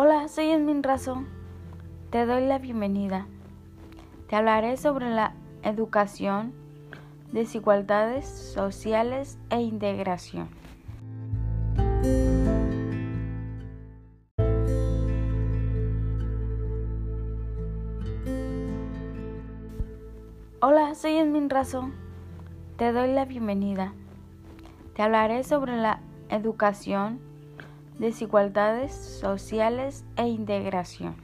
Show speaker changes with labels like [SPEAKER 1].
[SPEAKER 1] Hola, soy Esmin Razo. Te doy la bienvenida. Te hablaré sobre la educación, desigualdades sociales e integración. Hola, soy Esmin Razo. Te doy la bienvenida. Te hablaré sobre la educación, desigualdades sociales e integración.